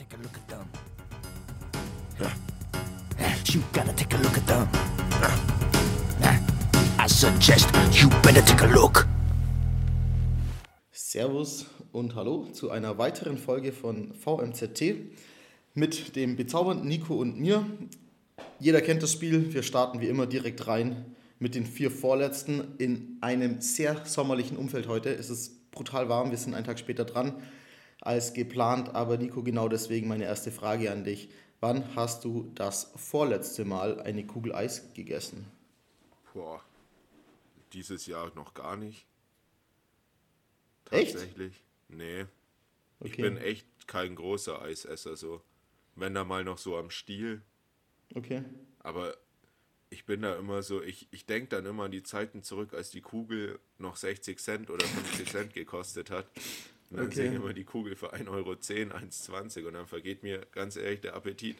take a look at them. You gotta take a look at them. I suggest you better take a look. Servus und Hallo zu einer weiteren Folge von VMZT mit dem bezaubernden Nico und mir. Jeder kennt das Spiel, wir starten wie immer direkt rein mit den vier Vorletzten in einem sehr sommerlichen Umfeld heute. Es ist brutal warm, wir sind einen Tag später dran als geplant, aber Nico, genau deswegen meine erste Frage an dich. Wann hast du das vorletzte Mal eine Kugel Eis gegessen? Boah, dieses Jahr noch gar nicht. Echt? Tatsächlich. Nee. Ich Okay. bin echt kein großer Eisesser so. Wenn da mal noch so am Stiel. Okay. Aber ich bin da immer so, ich, ich denke dann immer an die Zeiten zurück, als die Kugel noch 60 Cent oder 50 Cent gekostet hat. Und dann Okay. sehe ich immer die Kugel für 1,10 Euro, 1,20 und dann vergeht mir ganz ehrlich der Appetit.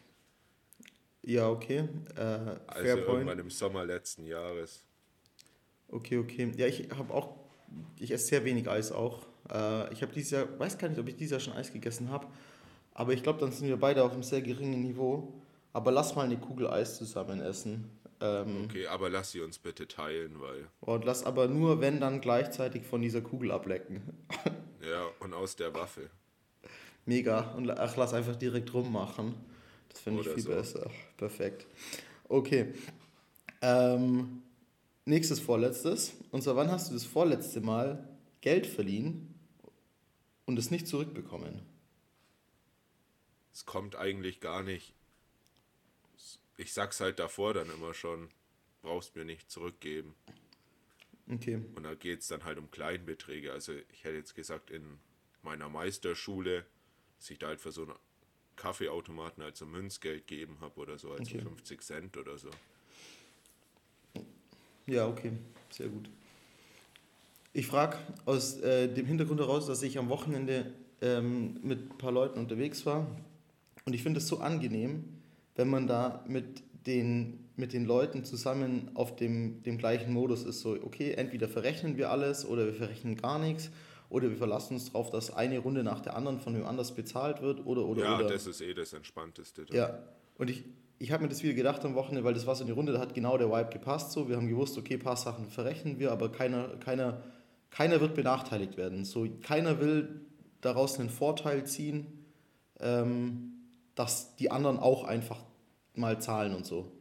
Ja, okay. Äh, Also fair irgendwann point. im Sommer letzten Jahres. Okay, okay. Ja, ich habe auch, ich esse sehr wenig Eis auch. Äh, ich habe dieses Jahr, weiß gar nicht, ob ich dieses Jahr schon Eis gegessen habe, aber ich glaube, dann sind wir beide auf einem sehr geringen Niveau. Aber lass mal eine Kugel Eis zusammen essen. Ähm, Okay, aber lass sie uns bitte teilen, weil, Und lass aber nur, wenn dann gleichzeitig von dieser Kugel ablecken. ja, und aus der Waffel. Mega. Und ach, lass einfach direkt rummachen. Das finde ich viel so. besser. Perfekt. Okay. Ähm, nächstes Vorletztes. Und zwar, wann hast du das vorletzte Mal Geld verliehen und es nicht zurückbekommen? Es kommt eigentlich gar nicht. Ich sag's halt davor dann immer schon, brauchst mir nicht zurückgeben. Okay. Und da geht's dann halt um Kleinbeträge. Also ich hätte jetzt gesagt, in meiner Meisterschule, dass ich da halt für so einen Kaffeeautomaten halt so Münzgeld gegeben habe oder so, also Okay. 50 Cent oder so. Ja, okay. Sehr gut. Ich frage aus äh, dem Hintergrund heraus, dass ich am Wochenende ähm, mit ein paar Leuten unterwegs war. Und ich finde es so angenehm, wenn man da mit den, mit den Leuten zusammen auf dem, dem gleichen Modus ist. So, okay, entweder verrechnen wir alles oder wir verrechnen gar nichts. Oder wir verlassen uns darauf, dass eine Runde nach der anderen von wem anders bezahlt wird. Oder, oder, ja, oder. das ist eh das Entspannteste. dann. Ja, und ich, ich habe mir das wieder gedacht am Wochenende, weil das war so eine Runde, da hat genau der Vibe gepasst. So, wir haben gewusst, okay, ein paar Sachen verrechnen wir, aber keiner, keiner, keiner wird benachteiligt werden. So, keiner will daraus einen Vorteil ziehen, ähm, dass die anderen auch einfach mal zahlen und so.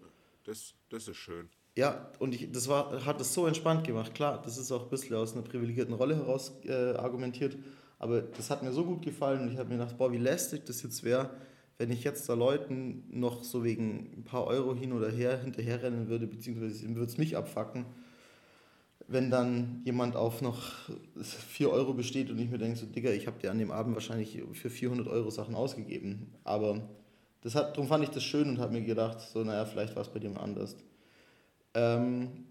Das, das ist schön. Ja, und ich, das war, hat es so entspannt gemacht. Klar, das ist auch ein bisschen aus einer privilegierten Rolle heraus äh, argumentiert, aber das hat mir so gut gefallen und ich habe mir gedacht, boah, wie lästig das jetzt wäre, wenn ich jetzt da Leuten noch so wegen ein paar Euro hin oder her hinterherrennen würde, beziehungsweise würde es mich abfacken, wenn dann jemand auf noch 4 Euro besteht und ich mir denke, so, Digga, ich habe dir an dem Abend wahrscheinlich für 400 Euro Sachen ausgegeben. Aber das hat, darum fand ich das schön und habe mir gedacht, so, naja, vielleicht war es bei dir mal anders. Ähm,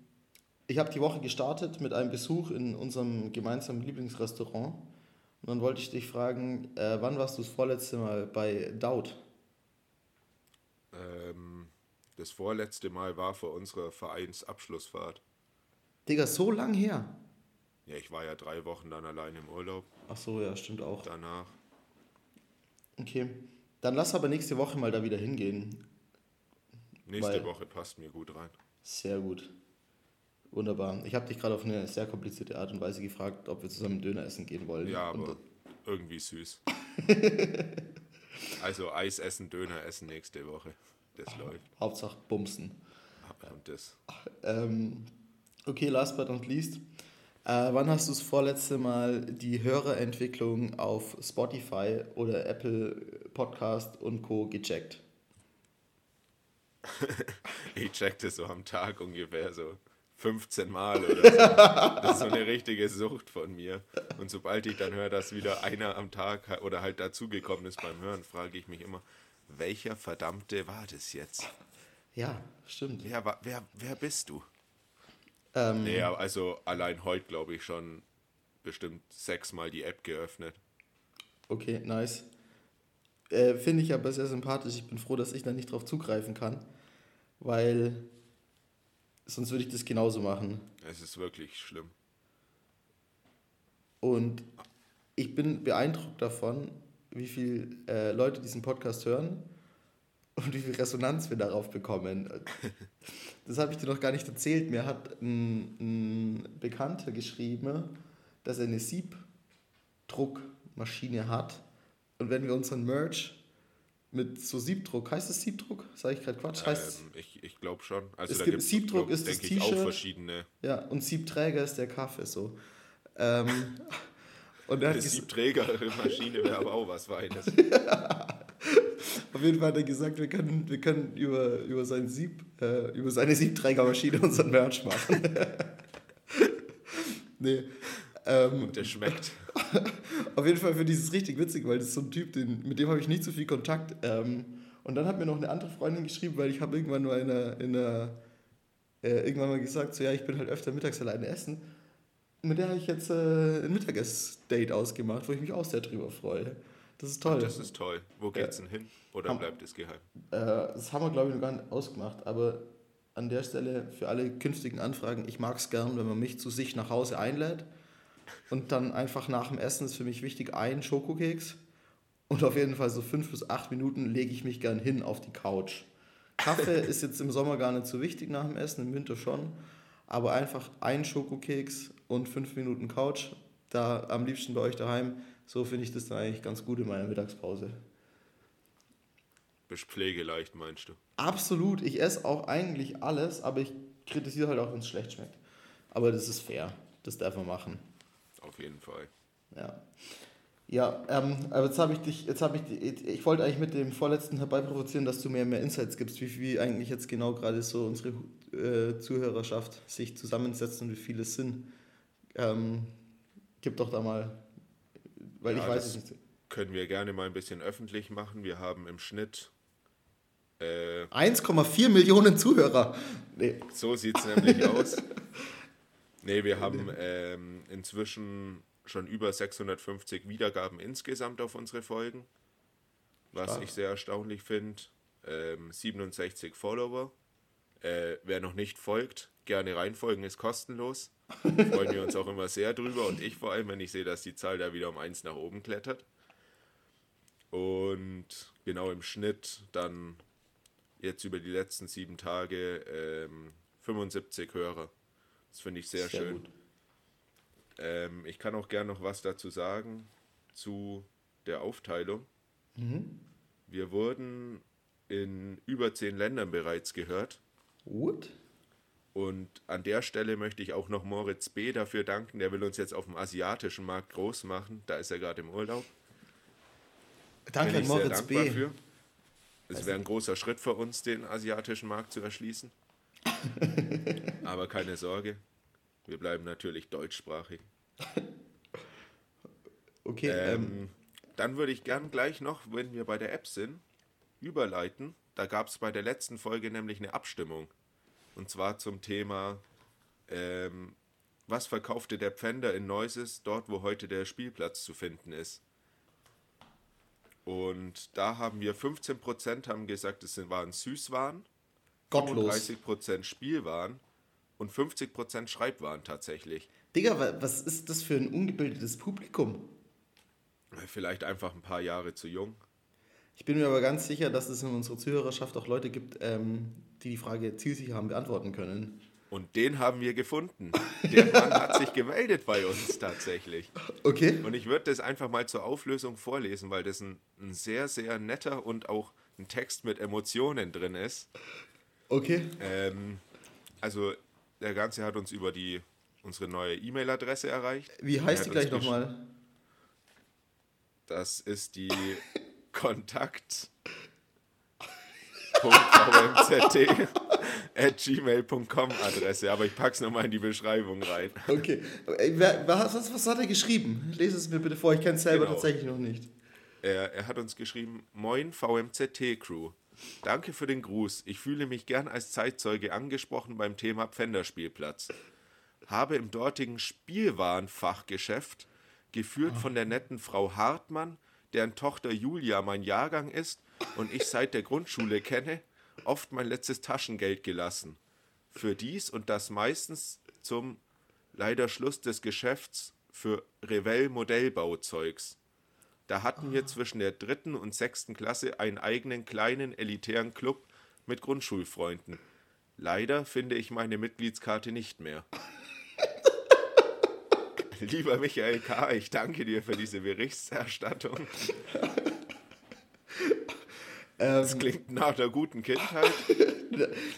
ich habe die Woche gestartet mit einem Besuch in unserem gemeinsamen Lieblingsrestaurant. Und dann wollte ich dich fragen, äh, wann warst du das vorletzte Mal bei Daut? Ähm, das vorletzte Mal war vor unserer Vereinsabschlussfahrt. Digga, so lang her. Ja, ich war ja drei Wochen dann allein im Urlaub Ach so, ja, stimmt auch. danach. Okay. Dann lass aber nächste Woche mal da wieder hingehen. Nächste Woche passt mir gut rein. Sehr gut. Wunderbar. Ich habe dich gerade auf eine sehr komplizierte Art und Weise gefragt, ob wir zusammen Döner essen gehen wollen. Ja, aber irgendwie süß. also Eis essen, Döner essen nächste Woche. Das läuft. Hauptsache Bumsen. Und das. Ähm, okay, last but not least. Äh, wann hast du das vorletzte Mal die Hörerentwicklung auf Spotify oder Apple Podcast und Co. gecheckt? Ich check das so am Tag ungefähr so 15 Mal oder so. Das ist so eine richtige Sucht von mir. Und sobald ich dann höre, dass wieder einer am Tag oder halt dazugekommen ist beim Hören, frage ich mich immer, welcher verdammte war das jetzt? Ja, stimmt. Wer, wer, wer bist du? Ähm, Nee, aber also allein heute glaube ich schon bestimmt sechsmal die App geöffnet. Okay, nice. Äh, Finde ich aber sehr sympathisch. Ich bin froh, dass ich da nicht drauf zugreifen kann, weil sonst würde ich das genauso machen. Es ist wirklich schlimm. Und ich bin beeindruckt davon, wie viele äh, Leute diesen Podcast hören und wie viel Resonanz wir darauf bekommen. Das habe ich dir noch gar nicht erzählt. Mir hat ein, ein Bekannter geschrieben, dass er eine Siebdruckmaschine hat. Und wenn wir unseren Merch mit so Siebdruck, heißt es Siebdruck? Sag ich gerade Quatsch? Heißt Ähm, ich ich glaube schon. Also Es gibt- Siebdruck glaub, ist das T-Shirt. verschiedene. ja, und Siebträger ist der Kaffee so. Ähm, und Eine Siebträgermaschine wäre aber auch was Feines. Auf jeden Fall hat er gesagt, wir können, wir können über, über, sein Sieb, äh, über seine Siebträgermaschine unseren Merch machen. nee. Ähm, Und der schmeckt. auf jeden Fall finde ich es richtig witzig, weil das ist so ein Typ, den, mit dem habe ich nicht so viel Kontakt. Ähm, und dann hat mir noch eine andere Freundin geschrieben, weil ich habe irgendwann mal in einer, in einer äh, irgendwann mal gesagt, so ja, ich bin halt öfter mittags alleine essen. Mit der habe ich jetzt äh, ein Mittagsdate ausgemacht, wo ich mich auch sehr drüber freue. Das ist toll. Das ist toll. Wo geht's denn hin? Oder Ham- bleibt es geheim? Äh, das haben wir, glaube ich, noch gar nicht ausgemacht, aber an der Stelle für alle künftigen Anfragen, ich mag es gern, wenn man mich zu sich nach Hause einlädt und dann einfach nach dem Essen ist für mich wichtig ein Schokokeks und auf jeden Fall so fünf bis acht Minuten lege ich mich gern hin auf die Couch. Kaffee ist jetzt im Sommer gar nicht so wichtig nach dem Essen, im Winter schon, aber einfach ein Schokokeks und fünf Minuten Couch, da am liebsten bei euch daheim, so finde ich das dann eigentlich ganz gut in meiner Mittagspause. Bist pflegeleicht, meinst du? Absolut, ich esse auch eigentlich alles, aber ich kritisiere halt auch, wenn es schlecht schmeckt. Aber das ist fair, das darf man machen. Auf jeden Fall. Ja, ja ähm, aber jetzt habe ich dich, jetzt habe ich, ich wollte eigentlich mit dem vorletzten herbeiprovozieren, dass du mir mehr Insights gibst, wie, wie eigentlich jetzt genau gerade so unsere äh, Zuhörerschaft sich zusammensetzt und wie viele es sind. Ähm, gib doch da mal, weil Ja, ich weiß es nicht. Können wir gerne mal ein bisschen öffentlich machen. Wir haben im Schnitt, äh, 1,4 Millionen Zuhörer. Nee, so sieht es nämlich aus. Nee, wir haben ähm, inzwischen schon über 650 Wiedergaben insgesamt auf unsere Folgen. Was Stark. ich sehr erstaunlich finde. Ähm, 67 Follower. Äh, wer noch nicht folgt, gerne reinfolgen, ist kostenlos. Freuen wir uns auch immer sehr drüber und ich vor allem, wenn ich sehe, dass die Zahl da wieder um eins nach oben klettert. Und genau im Schnitt dann jetzt über die letzten sieben Tage ähm, 75 Hörer. Das finde ich sehr, schön. gut. Ähm, ich kann auch gerne noch was dazu sagen zu der Aufteilung. Wir wurden in über zehn Ländern bereits gehört. Gut. Und an der Stelle möchte ich auch noch Moritz B. dafür danken. Der will uns jetzt auf dem asiatischen Markt groß machen. Da ist er gerade im Urlaub. Danke Bin ich sehr Moritz dankbar B. für. Es wäre ein großer Schritt für uns, den asiatischen Markt zu erschließen. Aber keine Sorge, wir bleiben natürlich deutschsprachig. Okay, ähm, Ähm, dann würde ich gern gleich noch, wenn wir bei der App sind, überleiten. Da gab es bei der letzten Folge nämlich eine Abstimmung. Und zwar zum Thema, ähm, was verkaufte der Pfänder in Neuses, dort wo heute der Spielplatz zu finden ist. Und da haben wir 15% haben gesagt, es sind- waren Süßwaren, gottlos. 30% Spielwaren und 50% Schreibwaren tatsächlich. Digga, wa- was ist das für ein ungebildetes Publikum? Vielleicht einfach ein paar Jahre zu jung. Ich bin mir aber ganz sicher, dass es in unserer Zuhörerschaft auch Leute gibt, ähm, die die Frage zielsicher haben beantworten können. Und den haben wir gefunden. Der Mann hat sich gemeldet bei uns tatsächlich. Okay. Und ich würde das einfach mal zur Auflösung vorlesen, weil das ein, ein sehr, sehr netter und auch ein Text mit Emotionen drin ist. Okay. Ähm, also der Ganze hat uns über die unsere neue E-Mail-Adresse erreicht. Wie heißt die gleich nochmal? Das ist die Kontakt. gmail.com Adresse, aber ich pack's nochmal in die Beschreibung rein. Okay. Wer, was, was, was hat er geschrieben? Lese es mir bitte vor, ich kenne es selber Genau. tatsächlich noch nicht. Er, er hat uns geschrieben, Moin VMZT-Crew. Danke für den Gruß. Ich fühle mich gern als Zeitzeuge angesprochen beim Thema Pfänderspielplatz. Habe im dortigen Spielwarenfachgeschäft, geführt von der netten Frau Hartmann, deren Tochter Julia mein Jahrgang ist und ich seit der Grundschule kenne, oft mein letztes Taschengeld gelassen. Für dies und das meistens zum leider Schluss des Geschäfts für Revell Modellbauzeugs. Da hatten wir zwischen der dritten und sechsten Klasse einen eigenen kleinen elitären Club mit Grundschulfreunden. Leider finde ich meine Mitgliedskarte nicht mehr. Lieber Michael K., ich danke dir für diese Berichterstattung. Das klingt nach einer guten Kindheit.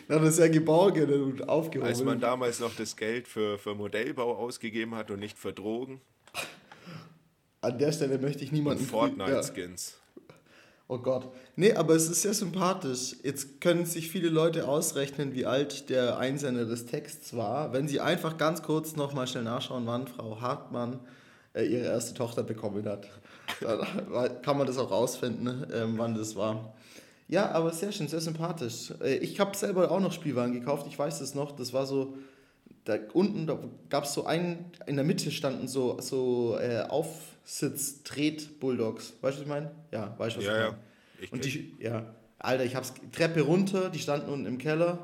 Na, das ist ja geborgen und aufgehoben. Als man damals noch das Geld für, für Modellbau ausgegeben hat und nicht für Drogen. An der Stelle möchte ich niemanden... Ja. Fortnite-Skins. Oh Gott. Nee, aber es ist sehr sympathisch. Jetzt können sich viele Leute ausrechnen, wie alt der Einsender des Texts war, wenn sie einfach ganz kurz nochmal schnell nachschauen, wann Frau Hartmann äh, ihre erste Tochter bekommen hat. Dann kann man das auch rausfinden, ähm, wann das war. Ja, aber sehr schön, sehr sympathisch. Äh, ich habe selber auch noch Spielwaren gekauft, ich weiß das noch. Das war so, da unten, da gab es so einen, in der Mitte standen so, so äh, Aufsitz-Tret-Bulldogs. Weißt du, was ich meine? Ja, weißt du, was Ja, ich ja. meine? Ich Und die, ja, Alter, ich hab's Treppe runter, die standen unten im Keller.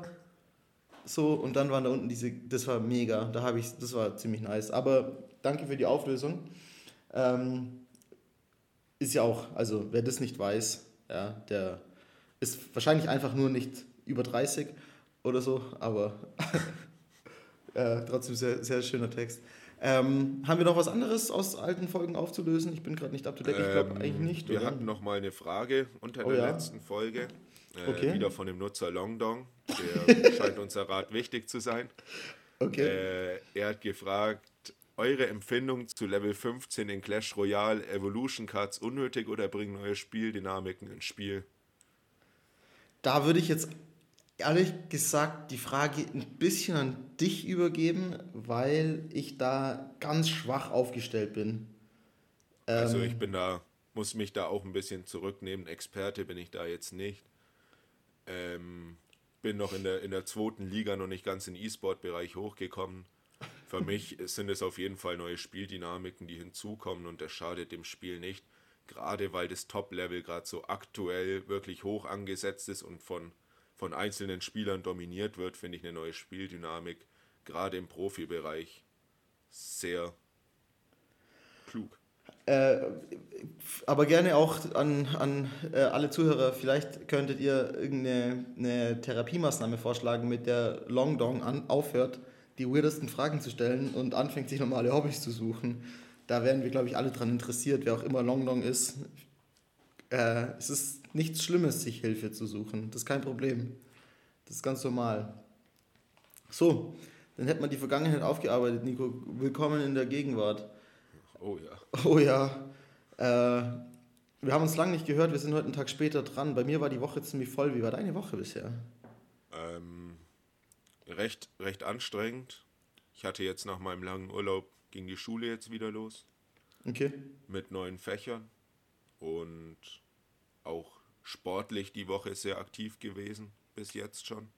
So, und dann waren da unten diese, das war mega. Da habe ich, das war ziemlich nice. Aber danke für die Auflösung. Ähm, ist ja auch, also wer das nicht weiß, ja, der ist wahrscheinlich einfach nur nicht über 30 oder so, aber äh, trotzdem sehr, sehr schöner Text. Ähm, haben wir noch was anderes aus alten Folgen aufzulösen? Ich bin gerade nicht up to date, ich glaube Ähm, eigentlich nicht. Wir oder? hatten noch mal eine Frage unter Oh der ja. letzten Folge. Äh, Okay. Wieder von dem Nutzer Longdong. Der scheint unser Rat wichtig zu sein. okay. Äh, er hat gefragt, eure Empfindung zu Level 15 in Clash Royale Evolution Cards unnötig oder bringen neue Spieldynamiken ins Spiel? Da würde ich jetzt ehrlich gesagt die Frage ein bisschen an dich übergeben, weil ich da ganz schwach aufgestellt bin. Also Ähm, ich bin da, muss mich da auch ein bisschen zurücknehmen. Experte bin ich da jetzt nicht. Ähm, bin noch in der, in der zweiten Liga noch nicht ganz in den E-Sport-Bereich hochgekommen. Für mich sind es auf jeden Fall neue Spieldynamiken, die hinzukommen und das schadet dem Spiel nicht. Gerade weil das Top-Level gerade so aktuell wirklich hoch angesetzt ist und von, von einzelnen Spielern dominiert wird, finde ich eine neue Spieldynamik, gerade im Profibereich, sehr klug. Äh, aber gerne auch an, an äh, alle Zuhörer, vielleicht könntet ihr irgendeine eine Therapiemaßnahme vorschlagen, mit der Long Dong an, aufhört, die weirdesten Fragen zu stellen und anfängt, sich normale Hobbys zu suchen. Da wären wir, glaube ich, alle dran interessiert, wer auch immer Long Dong ist. Äh, es ist nichts Schlimmes, sich Hilfe zu suchen. Das ist kein Problem. Das ist ganz normal. So, dann hätte man die Vergangenheit aufgearbeitet, Nico. Willkommen in der Gegenwart. Oh ja. Oh ja. Äh, wir haben uns lange nicht gehört, wir sind heute einen Tag später dran. Bei mir war die Woche ziemlich voll. Wie war deine Woche bisher? Ähm, recht, recht anstrengend. Ich hatte jetzt nach meinem langen Urlaub, ging die Schule jetzt wieder los Okay. mit neuen Fächern und auch sportlich die Woche sehr aktiv gewesen, bis jetzt schon.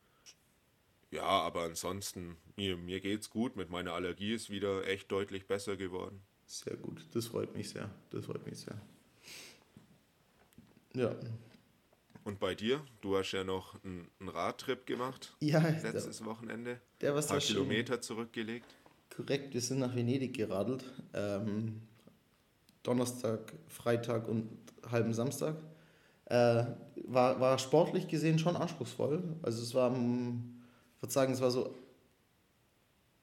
Ja, aber ansonsten, mir, mir geht's gut. Mit meiner Allergie ist wieder echt deutlich besser geworden. Sehr gut. Das freut mich sehr. Das freut mich sehr. Ja. Und bei dir? Du hast ja noch einen, einen Radtrip gemacht Ja, der, letztes Wochenende. der war Ein paar sehr schön. Kilometer zurückgelegt. Korrekt, wir sind nach Venedig geradelt. Ähm, Donnerstag, Freitag und halben Samstag. Äh, war, war sportlich gesehen schon anspruchsvoll. Also es war, ähm, ich würde sagen, es war so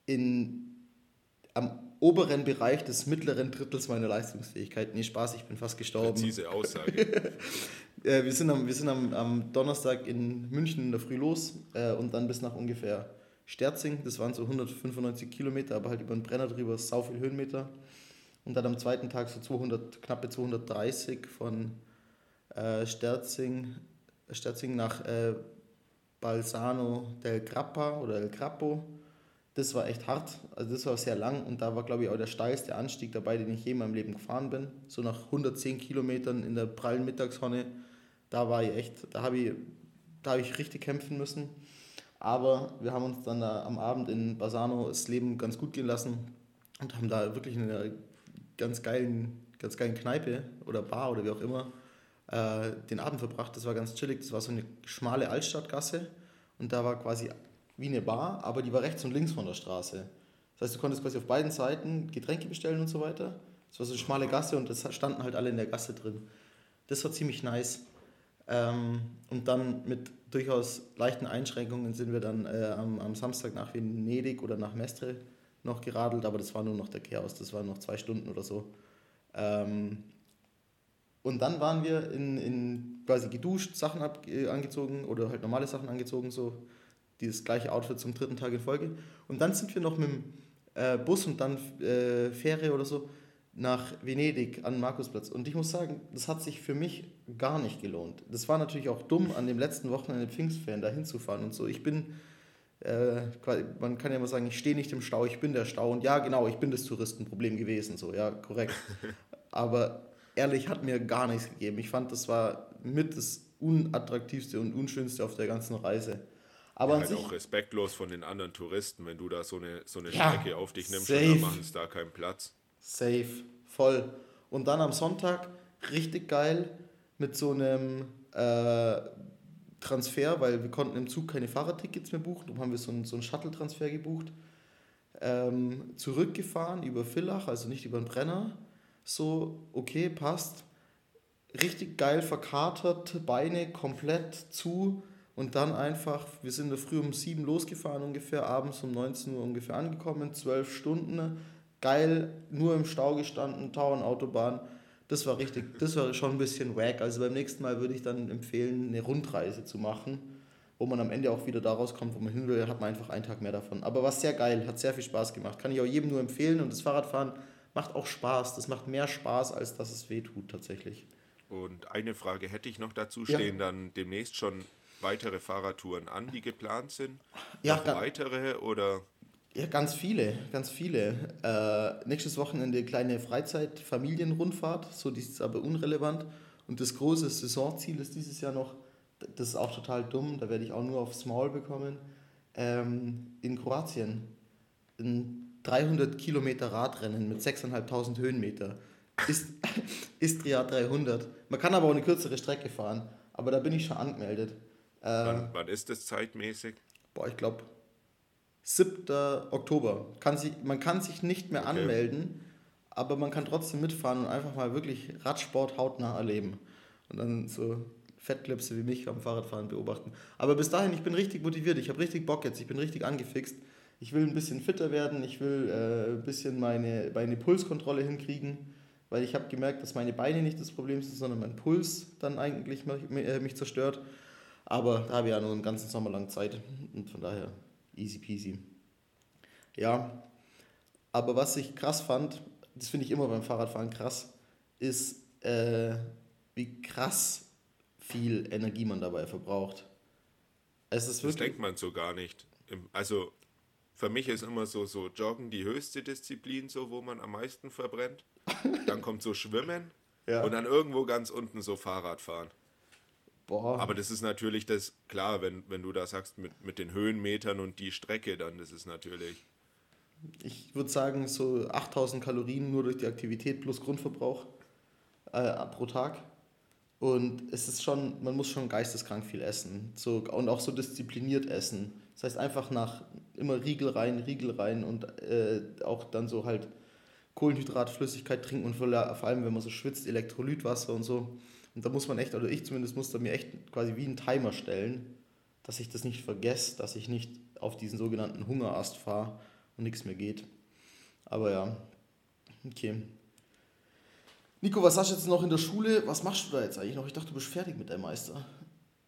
in, am oberen Bereich des mittleren Drittels meiner Leistungsfähigkeit. Nee, Spaß, ich bin fast gestorben. Präzise Aussage. Äh, wir sind, am, wir sind am, am Donnerstag in München in der Früh los äh, und dann bis nach ungefähr Sterzing. Das waren so 195 Kilometer, aber halt über den Brenner drüber, sau viel Höhenmeter. Und dann am zweiten Tag so 200, knappe 230 von äh, Sterzing, Sterzing nach äh, Balsano del Grappa oder El Grappo. Das war echt hart, also das war sehr lang und da war, glaube ich, auch der steilste Anstieg dabei, den ich je in meinem Leben gefahren bin. So nach 110 Kilometern in der prallen Mittagssonne, da war ich echt, da habe ich, da habe ich richtig kämpfen müssen. Aber wir haben uns dann da am Abend in Bassano das Leben ganz gut gehen lassen und haben da wirklich in einer ganz geilen, ganz geilen Kneipe oder Bar oder wie auch immer äh, den Abend verbracht. Das war ganz chillig. Das war so eine schmale Altstadtgasse und da war quasi wie eine Bar, aber die war rechts und links von der Straße. Das heißt, du konntest quasi auf beiden Seiten Getränke bestellen und so weiter. Es war so eine schmale Gasse und es standen halt alle in der Gasse drin. Das war ziemlich nice. Ähm, und dann mit durchaus leichten Einschränkungen sind wir dann äh, am, am Samstag nach Venedig oder nach Mestre noch geradelt, aber das war nur noch der Chaos, das waren noch zwei Stunden oder so. Ähm, und dann waren wir in, in quasi geduscht, Sachen ab, äh, angezogen oder halt normale Sachen angezogen, so dieses gleiche Outfit zum dritten Tag in Folge. Und dann sind wir noch mit dem äh, Bus und dann äh, Fähre oder so nach Venedig an den Markusplatz. Und ich muss sagen, das hat sich für mich gar nicht gelohnt. Das war natürlich auch dumm, an dem letzten Wochenende Pfingstferien da hinzufahren und so. Ich bin, äh, man kann ja mal sagen, ich stehe nicht im Stau, ich bin der Stau. Und ja, genau, ich bin das Touristenproblem gewesen, so, ja, korrekt. Aber ehrlich, hat mir gar nichts gegeben. Ich fand, das war mit das unattraktivste und unschönste auf der ganzen Reise. Aber ja, halt auch respektlos von den anderen Touristen, wenn du da so eine, so eine Ja, Strecke auf dich nimmst safe. und machen es da keinen Platz. Safe, voll. Und dann am Sonntag richtig geil mit so einem äh, Transfer, weil wir konnten im Zug keine Fahrradtickets mehr buchen. Darum haben wir so einen, so einen Shuttle-Transfer gebucht. Ähm, zurückgefahren über Villach, also nicht über den Brenner. So, okay, passt. Richtig geil verkatert, Beine komplett zu und dann einfach, wir sind da früh um sieben losgefahren ungefähr, abends um 19 Uhr ungefähr angekommen, zwölf Stunden, geil, nur im Stau gestanden, Tauernautobahn, das war richtig, das war schon ein bisschen wack, also beim nächsten Mal würde ich dann empfehlen, eine Rundreise zu machen, wo man am Ende auch wieder da rauskommt, wo man hin will, hat man einfach einen Tag mehr davon. Aber war sehr geil, hat sehr viel Spaß gemacht, kann ich auch jedem nur empfehlen und das Fahrradfahren macht auch Spaß, das macht mehr Spaß, als dass es weh tut tatsächlich. Und eine Frage hätte ich noch dazu. Ja. Stehen dann demnächst schon weitere Fahrradtouren an, die geplant sind? Ja, Noch weitere oder? Ja, ganz viele, ganz viele. Äh, nächstes Wochenende kleine Freizeit-Familienrundfahrt, so die ist aber unrelevant. Und das große Saisonziel ist dieses Jahr noch, das ist auch total dumm, da werde ich auch nur aufs Maul bekommen, ähm, in Kroatien. Ein 300 Kilometer Radrennen mit 6.500 Höhenmeter. Ist, Istria 300. Man kann aber auch eine kürzere Strecke fahren, aber da bin ich schon angemeldet. Äh, Wann, wann ist das zeitmäßig? boah, ich glaube, 7. Oktober. Kann sich, man kann sich nicht mehr Okay. anmelden, aber man kann trotzdem mitfahren und einfach mal wirklich Radsport hautnah erleben. Und dann so Fettklipse wie mich am Fahrradfahren beobachten. Aber bis dahin, ich bin richtig motiviert, ich habe richtig Bock jetzt, ich bin richtig angefixt. Ich will ein bisschen fitter werden, ich will äh, ein bisschen meine, meine Pulskontrolle hinkriegen, weil ich habe gemerkt, dass meine Beine nicht das Problem sind, sondern mein Puls dann eigentlich mich, äh, mich zerstört. Aber da habe ich ja nur einen ganzen Sommer lang Zeit und von daher easy peasy. Ja, aber was ich krass fand, das finde ich immer beim Fahrradfahren krass, ist, äh, wie krass viel Energie man dabei verbraucht. Es ist Das wirklich. denkt man so gar nicht. Also für mich ist immer so, so Joggen die höchste Disziplin, so wo man am meisten verbrennt. Dann kommt so Schwimmen Ja. und dann irgendwo ganz unten so Fahrradfahren. Boah, Aber das ist natürlich das, klar, wenn, wenn du da sagst, mit, mit den Höhenmetern und die Strecke, dann das ist natürlich. ich würde sagen, so 8000 Kalorien nur durch die Aktivität plus Grundverbrauch äh, pro Tag. Und es ist schon, man muss schon geisteskrank viel essen. So, und auch so diszipliniert essen. Das heißt einfach nach immer Riegel rein, Riegel rein und äh, auch dann so halt Kohlenhydrat, Flüssigkeit trinken und vor vor allem, wenn man so schwitzt, Elektrolytwasser und so. Und da muss man echt, oder ich zumindest muss da mir echt quasi wie einen Timer stellen, dass ich das nicht vergesse, dass ich nicht auf diesen sogenannten Hungerast fahre und nichts mehr geht. Aber ja, okay. Nico, was hast du jetzt noch in der Schule? Was machst du da jetzt eigentlich noch? Ich dachte, du bist fertig mit deinem Meister.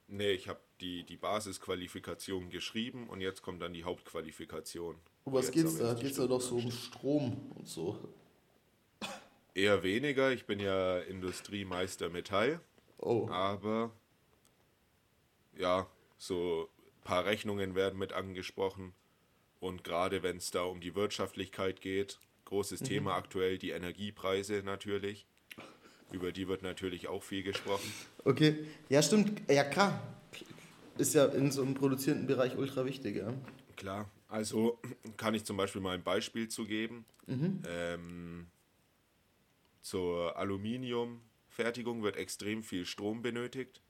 Nee, ich habe die, die Basisqualifikation geschrieben und jetzt kommt dann die Hauptqualifikation. Um was geht's da? Geht's da doch so um Strom und so? Eher weniger, ich bin ja Industriemeister Metall, Oh, aber ja, so ein paar Rechnungen werden mit angesprochen und gerade wenn es da um die Wirtschaftlichkeit geht, großes Thema aktuell die Energiepreise natürlich. Über die wird natürlich auch viel gesprochen. okay. Ja, stimmt. Ja, klar. Ist ja in so einem produzierenden Bereich ultra wichtig, ja. Klar, also kann ich zum Beispiel mal ein Beispiel zu geben. Ähm, zur Aluminiumfertigung wird extrem viel Strom benötigt.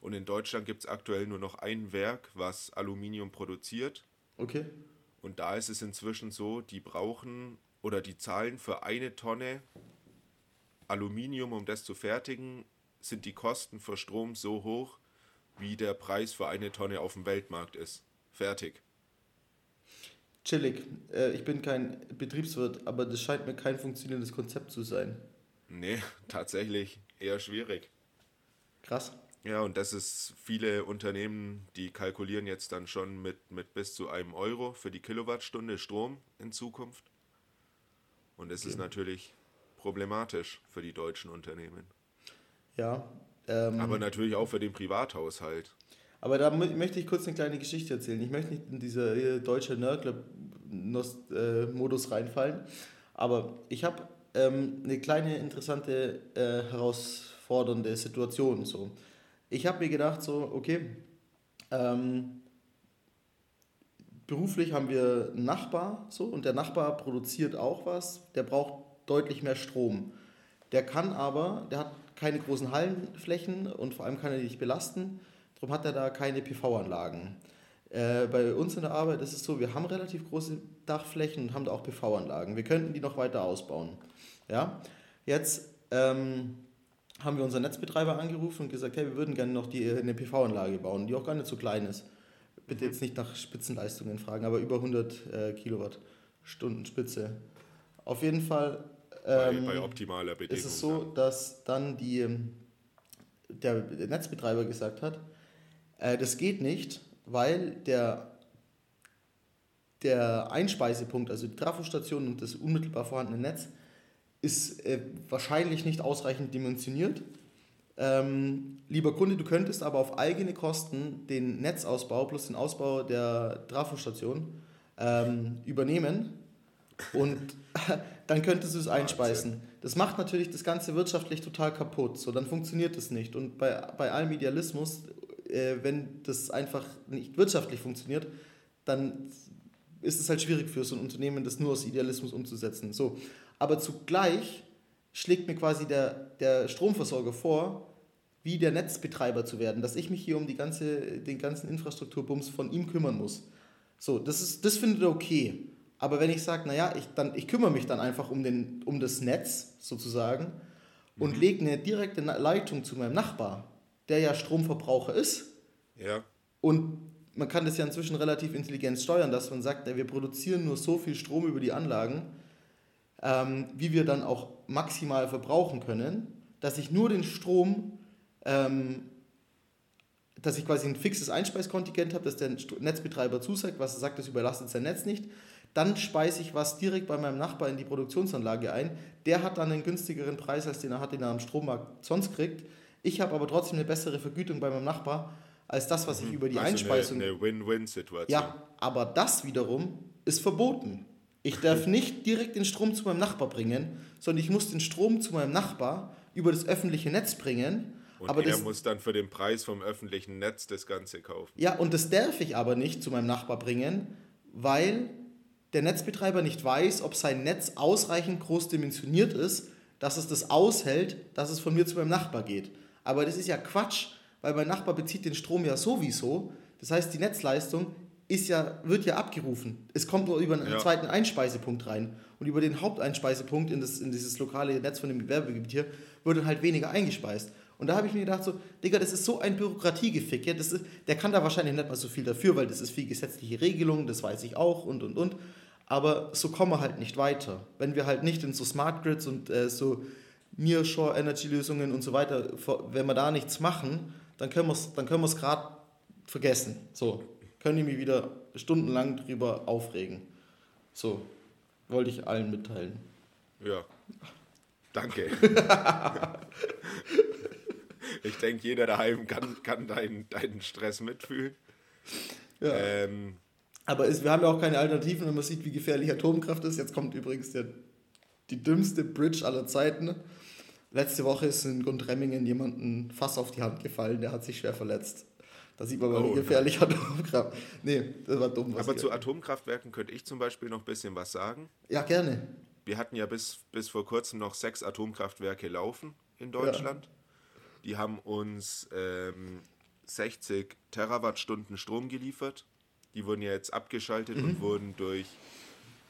Und in Deutschland gibt es aktuell nur noch ein Werk, was Aluminium produziert. Okay. Und da ist es inzwischen so, die brauchen oder die zahlen für eine Tonne Aluminium, um das zu fertigen, sind die Kosten für Strom so hoch, wie der Preis für eine Tonne auf dem Weltmarkt ist. Fertig. Chillig. Äh, ich bin kein Betriebswirt, aber das scheint mir kein funktionierendes Konzept zu sein. Nee, tatsächlich eher schwierig. Krass. Ja, und das ist viele Unternehmen, die kalkulieren jetzt dann schon mit, mit bis zu einem Euro für die Kilowattstunde Strom in Zukunft. Und es ist natürlich problematisch für die deutschen Unternehmen. Ja. Ähm, Aber natürlich auch für den Privathaushalt. Aber da mö- möchte ich kurz eine kleine Geschichte erzählen. Ich möchte nicht in dieser äh, deutsche Nörgler-Modus reinfallen. Aber ich habe ähm, eine kleine interessante, äh, herausfordernde Situation. So. Ich habe mir gedacht, so, okay, ähm, beruflich haben wir einen Nachbar so, und der Nachbar produziert auch was, der braucht deutlich mehr Strom. Der kann aber, der hat keine großen Hallenflächen und vor allem kann er die nicht belasten, darum hat er da keine PV-Anlagen. Äh, bei uns in der Arbeit ist es so, wir haben relativ große Dachflächen und haben da auch PV-Anlagen. Wir könnten die noch weiter ausbauen. Ja? Jetzt ähm, haben wir unseren Netzbetreiber angerufen und gesagt, hey, wir würden gerne noch die, eine PV-Anlage bauen, die auch gar nicht so klein ist. Bitte jetzt nicht nach Spitzenleistungen fragen, aber über 100 äh, Kilowattstunden Spitze. Auf jeden Fall ähm, bei, bei optimaler Bedingung. ist es so, dass dann die, ähm, der, der Netzbetreiber gesagt hat, äh, das geht nicht, weil der, der Einspeisepunkt, also die Trafostation und das unmittelbar vorhandene Netz, ist äh, wahrscheinlich nicht ausreichend dimensioniert. Ähm, lieber Kunde, du könntest aber auf eigene Kosten den Netzausbau plus den Ausbau der Trafostation ähm, übernehmen und dann könntest du es einspeisen. Das macht natürlich das Ganze wirtschaftlich total kaputt. So, dann funktioniert es nicht. Und bei, bei allem Idealismus, äh, wenn das einfach nicht wirtschaftlich funktioniert, dann ist es halt schwierig für so ein Unternehmen, das nur aus Idealismus umzusetzen. So. Aber zugleich schlägt mir quasi der, der Stromversorger vor, wie der Netzbetreiber zu werden, dass ich mich hier um die ganze, den ganzen Infrastrukturbums von ihm kümmern muss. So, das, ist, das findet er okay. Aber wenn ich sage, naja, ich, dann, ich kümmere mich dann einfach um, den, um das Netz sozusagen und lege eine direkte Leitung zu meinem Nachbar, der ja Stromverbraucher ist, Ja, und man kann das ja inzwischen relativ intelligent steuern, dass man sagt, wir produzieren nur so viel Strom über die Anlagen, ähm, wie wir dann auch maximal verbrauchen können, dass ich nur den Strom, ähm, dass ich quasi ein fixes Einspeiskontingent habe, dass der Netzbetreiber zusagt, was er sagt, das überlastet sein Netz nicht. Dann speise ich was direkt bei meinem Nachbar in die Produktionsanlage ein. Der hat dann einen günstigeren Preis, als den er hat, den er am Strommarkt sonst kriegt. Ich habe aber trotzdem eine bessere Vergütung bei meinem Nachbar, als das, was ich über die also Einspeisung Eine, eine Win-Win-Situation. ja, aber das wiederum ist verboten. Ich darf nicht direkt den Strom zu meinem Nachbar bringen, sondern ich muss den Strom zu meinem Nachbar über das öffentliche Netz bringen. Und aber er das, muss dann für den Preis vom öffentlichen Netz das Ganze kaufen. ja, und das darf ich aber nicht zu meinem Nachbar bringen, weil der Netzbetreiber nicht weiß, ob sein Netz ausreichend groß dimensioniert ist, dass es das aushält, dass es von mir zu meinem Nachbar geht. Aber das ist ja Quatsch, weil mein Nachbar bezieht den Strom ja sowieso. Das heißt, die Netzleistung ist ja, wird ja abgerufen. Es kommt nur über einen Ja. zweiten Einspeisepunkt rein. Und über den Haupteinspeisepunkt in, das, in dieses lokale Netz von dem Gewerbegebiet hier wird dann halt weniger eingespeist. Und da habe ich mir gedacht, so, Digga, das ist so ein Bürokratiegefick. Ja? Das ist, der kann da wahrscheinlich nicht mal so viel dafür, weil das ist viel gesetzliche Regelung, das weiß ich auch und und und. Aber so kommen wir halt nicht weiter. Wenn wir halt nicht in so Smart Grids und äh, so Nearshore Energy Lösungen und so weiter, wenn wir da nichts machen, dann können wir es dann können wir es gerade vergessen. So, können die mich wieder stundenlang drüber aufregen. So, wollte ich allen mitteilen. Ja. Danke. ich denke, jeder daheim kann, kann deinen, deinen Stress mitfühlen. Ja. Ähm, Aber es, wir haben ja auch keine Alternativen, wenn man sieht, wie gefährlich Atomkraft ist. Jetzt kommt übrigens der, die dümmste Bridge aller Zeiten. Letzte Woche ist in Gundremmingen jemandem Fass auf die Hand gefallen, der hat sich schwer verletzt. Da sieht man mal, Oh, wie gefährlich Atomkraft Nee, das war dumm. Was aber zu Atomkraftwerken könnte ich zum Beispiel noch ein bisschen was sagen. ja, gerne. Wir hatten ja bis, bis vor kurzem noch sechs Atomkraftwerke laufen in Deutschland. Die haben uns ähm, 60 Terawattstunden Strom geliefert. Die wurden ja jetzt abgeschaltet und wurden durch,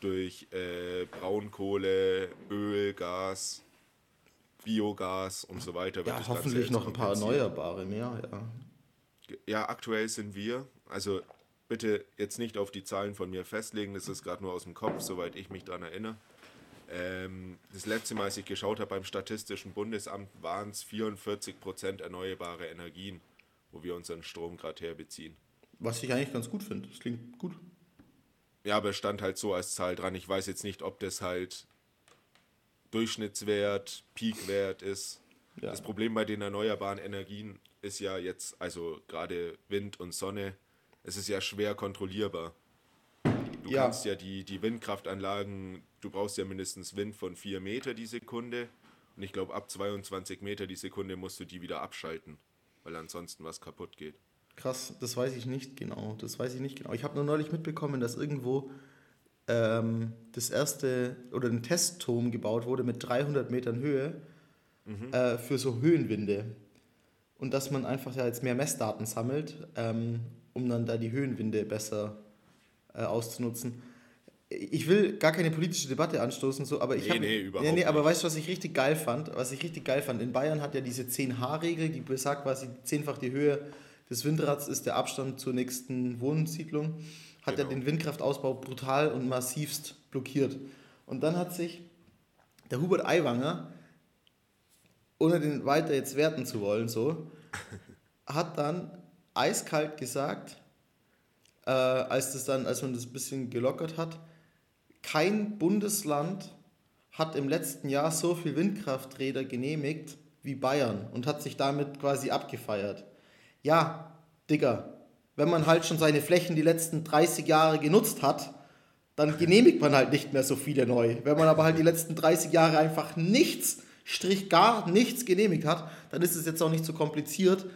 durch äh, Braunkohle, Öl, Gas Biogas und so weiter. wird Ja, hoffentlich noch ein paar. Erneuerbare mehr, ja. Ja, aktuell sind wir, also bitte jetzt nicht auf die Zahlen von mir festlegen, das ist gerade nur aus dem Kopf, soweit ich mich daran erinnere. Ähm, das letzte Mal, als ich geschaut habe beim Statistischen Bundesamt, waren es 44% erneuerbare Energien, wo wir unseren Strom gerade herbeziehen. Was ich eigentlich ganz gut finde. Das klingt gut. Ja, aber es stand halt so als Zahl dran. Ich weiß jetzt nicht, ob das halt Durchschnittswert, Peakwert ist. Ja. Das Problem bei den erneuerbaren Energien ist ja jetzt, also gerade Wind und Sonne, es ist ja schwer kontrollierbar. Du Ja. kannst ja die, die Windkraftanlagen, du brauchst ja mindestens Wind von 4 Meter die Sekunde. Und ich glaube, ab 22 Meter die Sekunde musst du die wieder abschalten, weil ansonsten was kaputt geht. Krass, das weiß ich nicht genau. Das weiß ich nicht genau. Ich habe nur neulich mitbekommen, dass irgendwo ähm, das erste oder ein Testturm gebaut wurde mit 300 Metern Höhe äh, für so Höhenwinde. Und dass man einfach ja jetzt mehr Messdaten sammelt, ähm, um dann da die Höhenwinde besser äh, auszunutzen. Ich will gar keine politische Debatte anstoßen, so, aber ich Nee, habe. nee, überhaupt nee, nee, aber nicht. weißt du, was ich richtig geil fand? Was ich richtig geil fand, in Bayern hat ja diese 10H-Regel, die besagt quasi zehnfach die Höhe des Windrads ist der Abstand zur nächsten Wohnsiedlung, hat Genau. ja den Windkraftausbau brutal und massivst blockiert. Und dann hat sich der Hubert Aiwanger, ohne den weiter jetzt werten zu wollen, so, hat dann eiskalt gesagt, äh, als, das dann, als man das ein bisschen gelockert hat, kein Bundesland hat im letzten Jahr so viel Windkrafträder genehmigt wie Bayern und hat sich damit quasi abgefeiert. Ja, Digga, wenn man halt schon seine Flächen die letzten 30 Jahre genutzt hat, dann genehmigt man halt nicht mehr so viele neu. Wenn man aber halt die letzten 30 Jahre einfach nichts, Strich gar nichts genehmigt hat, dann ist es jetzt auch nicht so kompliziert,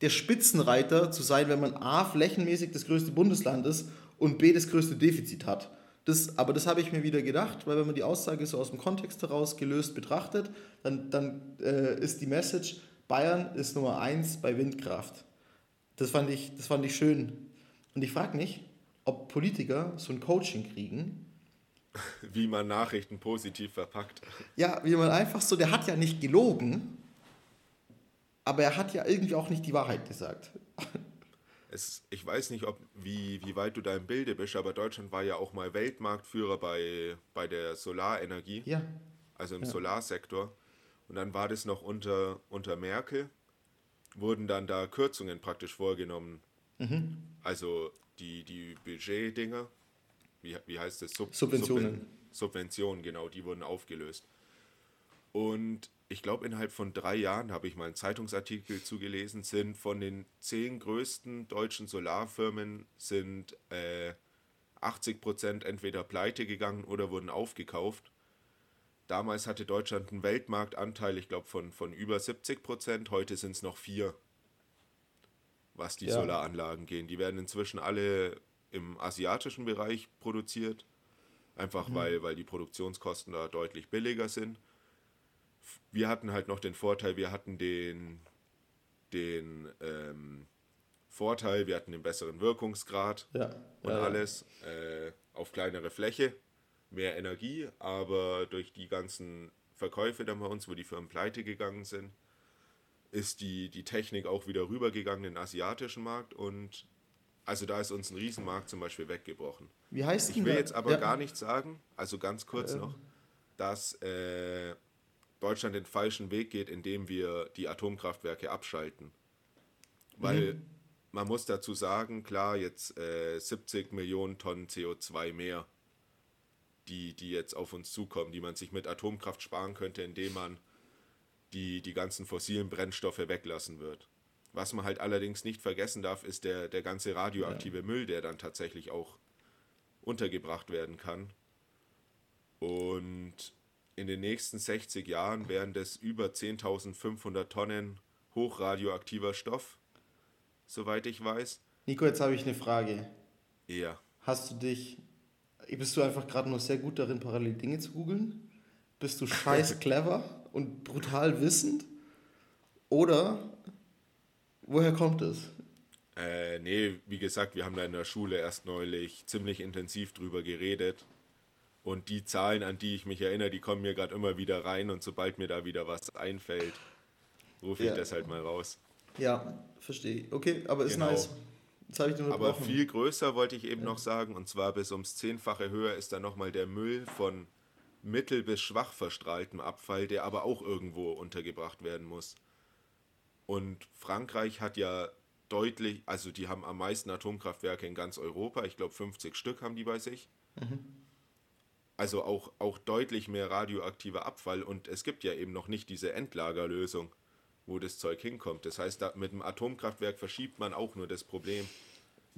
der Spitzenreiter zu sein, wenn man A, flächenmäßig das größte Bundesland ist und B, das größte Defizit hat. Das, aber das habe ich mir wieder gedacht, weil wenn man die Aussage so aus dem Kontext heraus gelöst betrachtet, dann, dann äh, ist die Message, Bayern ist Nummer eins bei Windkraft. Das fand ich, das fand ich schön. Und ich frage mich, ob Politiker so ein Coaching kriegen, Wie man Nachrichten positiv verpackt. Ja, wie man einfach so, der hat ja nicht gelogen, aber er hat ja irgendwie auch nicht die Wahrheit gesagt. Es, ich weiß nicht, ob, wie, wie weit du da im Bilde bist, aber Deutschland war ja auch mal Weltmarktführer bei, bei der Solarenergie, Ja, also im Solarsektor. Und dann war das noch unter, unter Merkel, wurden dann da Kürzungen praktisch vorgenommen. Mhm. Also die, die Budgetdinger, wie, wie heißt das? Sub, Subventionen. Subven- Subventionen, genau, die wurden aufgelöst. Und ich glaube, innerhalb von drei Jahren, habe ich mal einen Zeitungsartikel zugelesen, sind von den zehn größten deutschen Solarfirmen sind äh, 80 Prozent entweder pleite gegangen oder wurden aufgekauft. Damals hatte Deutschland einen Weltmarktanteil, ich glaube, von, von über 70 Prozent. Heute sind es noch vier, was die Ja. Solaranlagen gehen. Die werden inzwischen alle im asiatischen Bereich produziert. Einfach weil, weil die Produktionskosten da deutlich billiger sind. Wir hatten halt noch den Vorteil, wir hatten den, den ähm, Vorteil, wir hatten den besseren Wirkungsgrad ja. und ja. alles äh, auf kleinere Fläche, mehr Energie, aber durch die ganzen Verkäufe dann bei uns, wo die Firmen pleite gegangen sind, ist die, die Technik auch wieder rübergegangen in den asiatischen Markt und also da ist uns ein Riesenmarkt zum Beispiel weggebrochen. Wie heißt Ich will der- jetzt aber ja, gar nicht sagen, also ganz kurz noch, dass äh, Deutschland den falschen Weg geht, indem wir die Atomkraftwerke abschalten. Weil man muss dazu sagen, klar, jetzt äh, 70 Millionen Tonnen CO2 mehr, die, die jetzt auf uns zukommen, die man sich mit Atomkraft sparen könnte, indem man die, die ganzen fossilen Brennstoffe weglassen wird. Was man halt allerdings nicht vergessen darf, ist der, der ganze radioaktive Müll, der dann tatsächlich auch untergebracht werden kann. Und in den nächsten 60 Jahren wären das über 10.500 Tonnen hochradioaktiver Stoff, soweit ich weiß. Nico, jetzt habe ich eine Frage. Ja. Hast du dich, bist du einfach gerade nur sehr gut darin, parallel Dinge zu googeln? Bist du scheiß clever und brutal wissend? Oder woher kommt es? Äh, nee, wie gesagt, wir haben da in der Schule erst neulich ziemlich intensiv drüber geredet. Und die Zahlen, an die ich mich erinnere, die kommen mir gerade immer wieder rein und sobald mir da wieder was einfällt, rufe ich Ja. das halt mal raus. Ja, verstehe. Okay, aber ist Genau. nice. Jetzt habe ich den Aber viel größer wollte ich eben noch sagen, und zwar bis ums Zehnfache höher ist dann nochmal der Müll von mittel- bis schwach verstrahltem Abfall, der aber auch irgendwo untergebracht werden muss. Und Frankreich hat ja deutlich, also die haben am meisten Atomkraftwerke in ganz Europa, ich glaube 50 Stück haben die bei sich. Also auch, auch deutlich mehr radioaktiver Abfall und es gibt ja eben noch nicht diese Endlagerlösung, wo das Zeug hinkommt. Das heißt, da, mit dem Atomkraftwerk verschiebt man auch nur das Problem.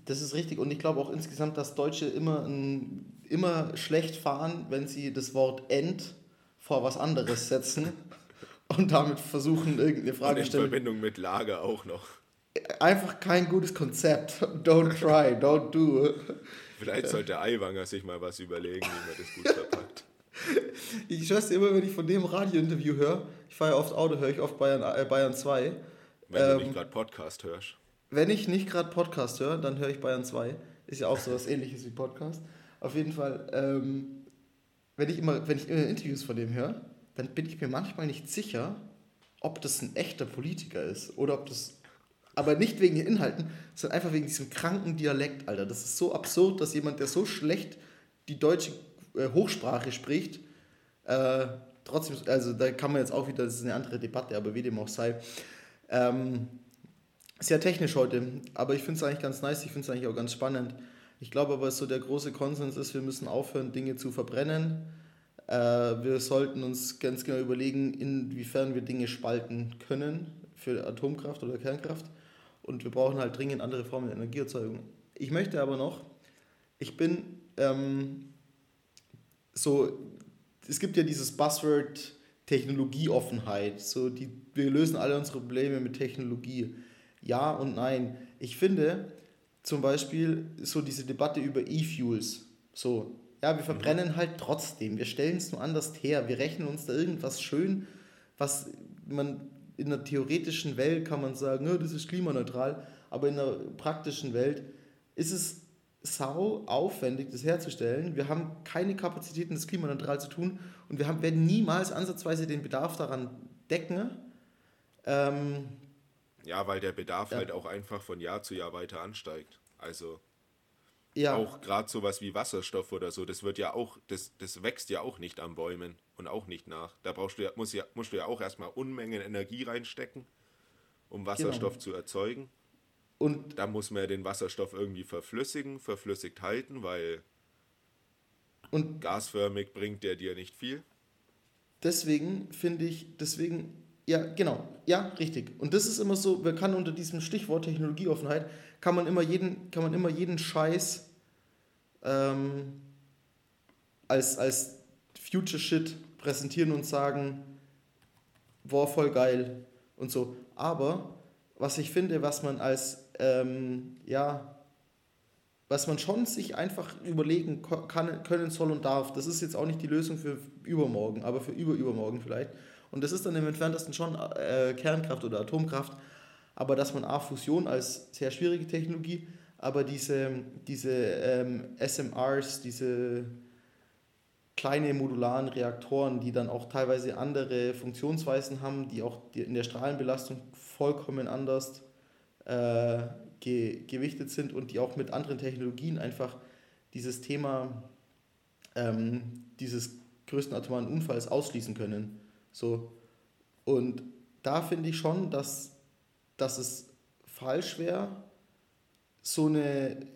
Das ist richtig und ich glaube auch insgesamt, dass Deutsche immer, ein, immer schlecht fahren, wenn sie das Wort End vor was anderes setzen und damit versuchen, irgendeine Und in Fragestellung. Verbindung mit Lager auch noch. Einfach kein gutes Konzept. Don't try, don't do. Vielleicht sollte Aiwanger sich mal was überlegen, wie man das gut verpackt. Ich schwör's dir immer, wenn ich von dem Radiointerview höre, ich fahre ja oft Auto, höre ich oft Bayern, äh, Bayern 2. Wenn du Ähm, nicht gerade Podcast hörst. Wenn ich nicht gerade Podcast höre, dann höre ich Bayern 2. Ist ja auch so was ähnliches wie Podcast. Auf jeden Fall, ähm, wenn ich immer, wenn ich immer Interviews von dem höre, dann bin ich mir manchmal nicht sicher, ob das ein echter Politiker ist oder ob das. Aber nicht wegen den Inhalten, sondern einfach wegen diesem kranken Dialekt, Alter. Das ist so absurd, dass jemand, der so schlecht die deutsche Hochsprache spricht, äh, trotzdem, also da kann man jetzt auch wieder, das ist eine andere Debatte, aber wie dem auch sei, ähm, sehr technisch heute, aber ich finde es eigentlich ganz nice, ich finde es eigentlich auch ganz spannend. Ich glaube aber, so der große Konsens ist, wir müssen aufhören, Dinge zu verbrennen. Äh, wir sollten uns ganz genau überlegen, inwiefern wir Dinge spalten können für Atomkraft oder Kernkraft. Und wir brauchen halt dringend andere Formen der Energieerzeugung. Ich möchte aber noch, ich bin ähm, so, es gibt ja dieses Buzzword Technologieoffenheit. So die, wir lösen alle unsere Probleme mit Technologie. Ja und nein. Ich finde zum Beispiel so diese Debatte über E-Fuels. So, ja, wir verbrennen halt trotzdem. Wir stellen es nur anders her. Wir rechnen uns da irgendwas schön, was man in der theoretischen Welt kann man sagen, ja, das ist klimaneutral, aber in der praktischen Welt ist es sau aufwendig, das herzustellen. Wir haben keine Kapazitäten, das klimaneutral zu tun und wir haben, werden niemals ansatzweise den Bedarf daran decken. Ähm, Ja, weil der Bedarf Ja. halt auch einfach von Jahr zu Jahr weiter ansteigt. Also ja, auch gerade sowas wie Wasserstoff oder so, das wird ja auch, das, das wächst ja auch nicht an Bäumen und auch nicht nach. Da brauchst du ja, musst, ja, musst du ja auch erstmal Unmengen Energie reinstecken, um Wasserstoff Genau. zu erzeugen. Und Da muss man ja den Wasserstoff irgendwie verflüssigen, verflüssigt halten, weil Und gasförmig bringt der dir nicht viel. deswegen finde ich, deswegen, ja, genau, ja, richtig. Und das ist immer so, man kann unter diesem Stichwort Technologieoffenheit, kann man immer jeden, kann man immer jeden Scheiß ähm, als, als Future Shit präsentieren und sagen, boah, voll geil und so. Aber was ich finde, was man als, ähm, ja, was man schon sich einfach überlegen kann, können soll und darf. Das ist jetzt auch nicht die Lösung für übermorgen, aber für überübermorgen vielleicht. Und das ist dann im entferntesten schon äh, Kernkraft oder Atomkraft. Aber dass man A, Fusion als sehr schwierige Technologie, aber diese, diese ähm, SMRs, diese kleine modularen Reaktoren, die dann auch teilweise andere Funktionsweisen haben, die auch in der Strahlenbelastung vollkommen anders äh, ge gewichtet sind und die auch mit anderen Technologien einfach dieses Thema ähm, dieses größten atomaren Unfalls ausschließen können. So. Und da finde ich schon, dass, dass es falsch wäre, so eine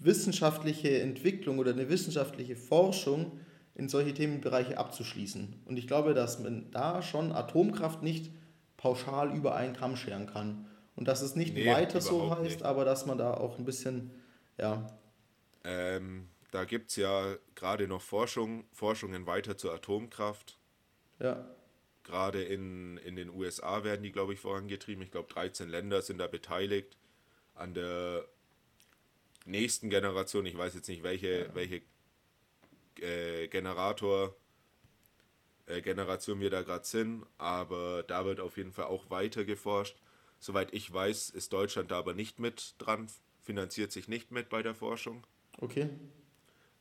wissenschaftliche Entwicklung oder eine wissenschaftliche Forschung in solche Themenbereiche abzuschließen. Und ich glaube, dass man da schon Atomkraft nicht pauschal über einen Kamm scheren kann. Und dass es nicht Nee, weiter so heißt, nicht. aber dass man da auch ein bisschen, ja, Ähm, da gibt es ja gerade noch Forschung, Forschungen weiter zur Atomkraft. ja, Gerade in, in den USA werden die, glaube ich, vorangetrieben. Ich glaube, 13 Länder sind da beteiligt an der nächsten Generation. Ich weiß jetzt nicht, welche, welche äh, Generator äh, Generation wir da gerade sind, aber da wird auf jeden Fall auch weiter geforscht. Soweit ich weiß, ist Deutschland da aber nicht mit dran, finanziert sich nicht mit bei der Forschung. okay.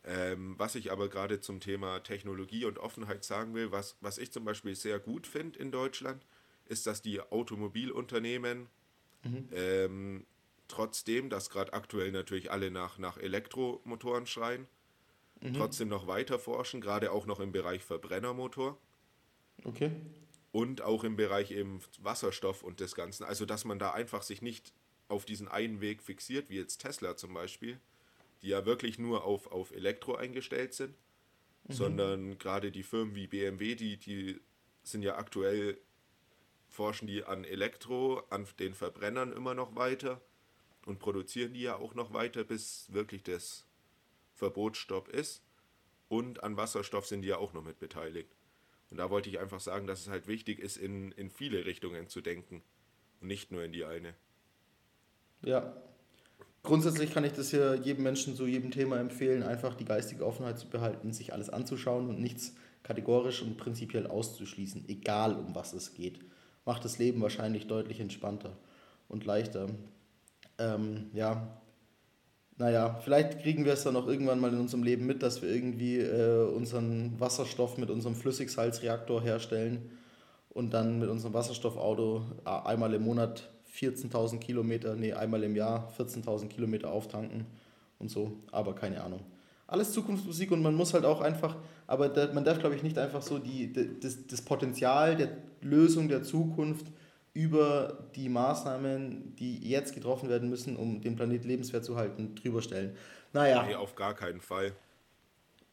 Ähm, was ich aber gerade zum Thema Technologie und Offenheit sagen will, was, was ich zum Beispiel sehr gut finde in Deutschland, ist, dass die Automobilunternehmen ähm, trotzdem, dass gerade aktuell natürlich alle nach, nach Elektromotoren schreien, trotzdem noch weiter forschen, gerade auch noch im Bereich Verbrennermotor Okay. Und auch im Bereich eben Wasserstoff und des Ganzen. Also, dass man da einfach sich nicht auf diesen einen Weg fixiert, wie jetzt Tesla zum Beispiel, die ja wirklich nur auf, auf Elektro eingestellt sind, sondern gerade die Firmen wie BMW, die, die sind ja aktuell, forschen die an Elektro, an den Verbrennern immer noch weiter und produzieren die ja auch noch weiter, bis wirklich das Verbotsstopp ist. Und an Wasserstoff sind die ja auch noch mit beteiligt. Und da wollte ich einfach sagen, dass es halt wichtig ist, in, in viele Richtungen zu denken und nicht nur in die eine. Ja. Grundsätzlich kann ich das hier jedem Menschen zu jedem Thema empfehlen, einfach die geistige Offenheit zu behalten, sich alles anzuschauen und nichts kategorisch und prinzipiell auszuschließen, egal um was es geht. Macht das Leben wahrscheinlich deutlich entspannter und leichter. Ähm, ja, naja, vielleicht kriegen wir es dann auch irgendwann mal in unserem Leben mit, dass wir irgendwie äh, unseren Wasserstoff mit unserem Flüssigsalzreaktor herstellen und dann mit unserem Wasserstoffauto äh, einmal im Monat 14.000 Kilometer, nee, einmal im Jahr 14.000 Kilometer auftanken und so, aber keine Ahnung. Alles Zukunftsmusik und man muss halt auch einfach, aber man darf, glaube ich, nicht einfach so die, das, das Potenzial der Lösung der Zukunft über die Maßnahmen, die jetzt getroffen werden müssen, um den Planet lebenswert zu halten, drüber stellen. Naja, Nee, auf gar keinen Fall.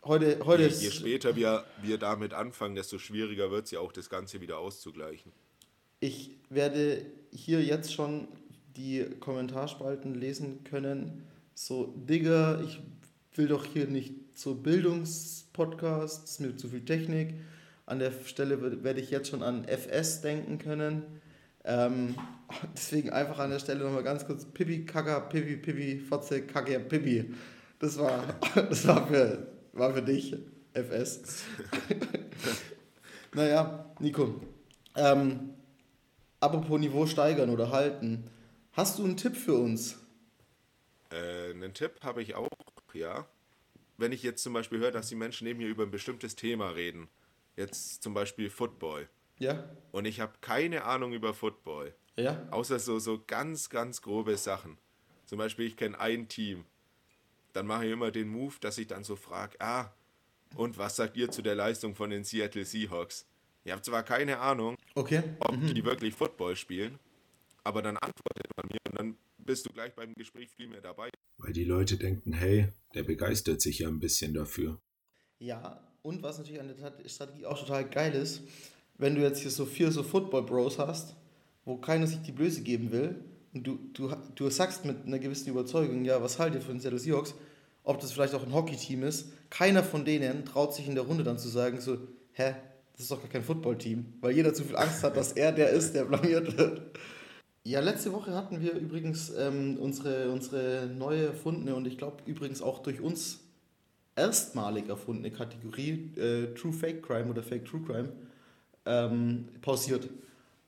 heute, heute Je, je später wir, wir damit anfangen, desto schwieriger wird es ja auch, das Ganze wieder auszugleichen. Ich werde hier jetzt schon die Kommentarspalten lesen können. So, Digga, ich will doch hier nicht so Bildungspodcast, das ist mir zu viel Technik. An der Stelle werde ich jetzt schon an FS denken können. Ähm, deswegen einfach an der Stelle nochmal ganz kurz Pipi, Kaka, Pipi, Pipi, Fotze, Kacke, Pipi. Das war, das war, für, war für dich, FS. naja, Nico. Ähm, apropos Niveau steigern oder halten. Hast du einen Tipp für uns? Äh, einen Tipp habe ich auch, ja. Wenn ich jetzt zum Beispiel höre, dass die Menschen neben mir über ein bestimmtes Thema reden, jetzt zum Beispiel Football, Ja? und ich habe keine Ahnung über Football, Ja? außer so, so ganz, ganz grobe Sachen. Zum Beispiel, ich kenne ein Team. Dann mache ich immer den Move, dass ich dann so frage, ah, und was sagt ihr zu der Leistung von den Seattle Seahawks? Ihr habt zwar keine Ahnung, Okay. ob die wirklich Football spielen, aber dann antwortet man mir und dann bist du gleich beim Gespräch viel mehr dabei. Weil die Leute denken, hey, der begeistert sich ja ein bisschen dafür. Ja, und was natürlich an der Strategie auch total geil ist, wenn du jetzt hier so vier so Football-Bros hast, wo keiner sich die Blöße geben will, und du, du, du sagst mit einer gewissen Überzeugung, ja, was haltet ihr von den Seattle Seahawks, ob das vielleicht auch ein Hockey-Team ist, keiner von denen traut sich in der Runde dann zu sagen, so, hä, das ist doch gar kein Football-Team, weil jeder zu viel Angst hat, dass er der ist, der blamiert wird. Ja, letzte Woche hatten wir übrigens ähm, unsere, unsere neu erfundene und ich glaube übrigens auch durch uns erstmalig erfundene Kategorie äh, True Fake Crime oder Fake True Crime ähm, pausiert.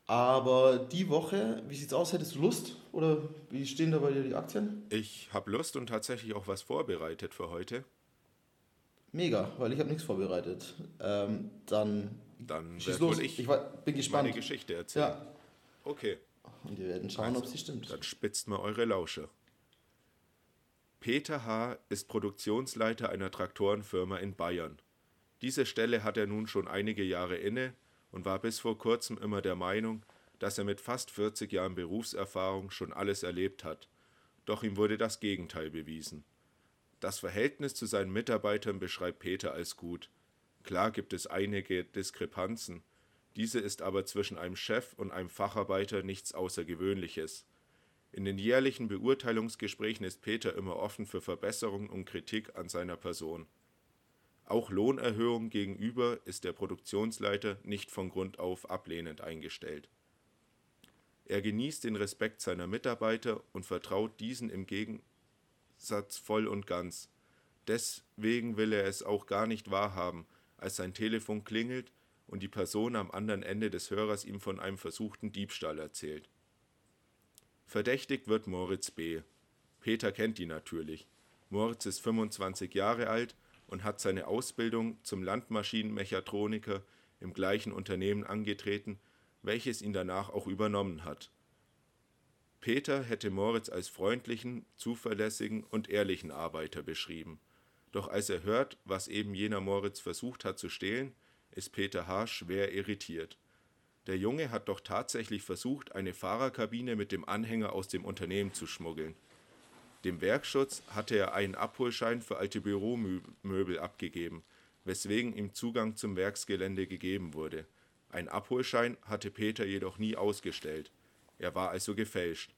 Aber die Woche, wie sieht's aus? Hättest du Lust? Oder wie stehen da bei dir die Aktien? Ich habe Lust und tatsächlich auch was vorbereitet für heute. Mega, weil ich habe nichts vorbereitet. Ähm, dann Dann schieß los. Ich, ich bin gespannt. meine Geschichte erzählen. Ja, Okay, und wir werden schauen, ob sie stimmt. dann spitzt mal eure Lausche. Peter H. ist Produktionsleiter einer Traktorenfirma in Bayern. Diese Stelle hat er nun schon einige Jahre inne und war bis vor kurzem immer der Meinung, dass er mit fast 40 Jahren Berufserfahrung schon alles erlebt hat. Doch ihm wurde das Gegenteil bewiesen. Das Verhältnis zu seinen Mitarbeitern beschreibt Peter als gut. Klar gibt es einige Diskrepanzen, diese ist aber zwischen einem Chef und einem Facharbeiter nichts Außergewöhnliches. In den jährlichen Beurteilungsgesprächen ist Peter immer offen für Verbesserungen und Kritik an seiner Person. Auch Lohnerhöhungen gegenüber ist der Produktionsleiter nicht von Grund auf ablehnend eingestellt. Er genießt den Respekt seiner Mitarbeiter und vertraut diesen im Gegensatz voll und ganz. Deswegen will er es auch gar nicht wahrhaben, als sein Telefon klingelt und die Person am anderen Ende des Hörers ihm von einem versuchten Diebstahl erzählt. Verdächtigt wird Moritz B. Peter kennt ihn natürlich. Moritz ist 25 Jahre alt und hat seine Ausbildung zum Landmaschinenmechatroniker im gleichen Unternehmen angetreten, welches ihn danach auch übernommen hat. Peter hätte Moritz als freundlichen, zuverlässigen und ehrlichen Arbeiter beschrieben. Doch als er hört, was eben jener Moritz versucht hat zu stehlen, ist Peter H. schwer irritiert. Der Junge hat doch tatsächlich versucht, eine Fahrerkabine mit dem Anhänger aus dem Unternehmen zu schmuggeln. Dem Werkschutz hatte er einen Abholschein für alte Büromöbel abgegeben, weswegen ihm Zugang zum Werksgelände gegeben wurde. Ein Abholschein hatte Peter jedoch nie ausgestellt. Er war also gefälscht.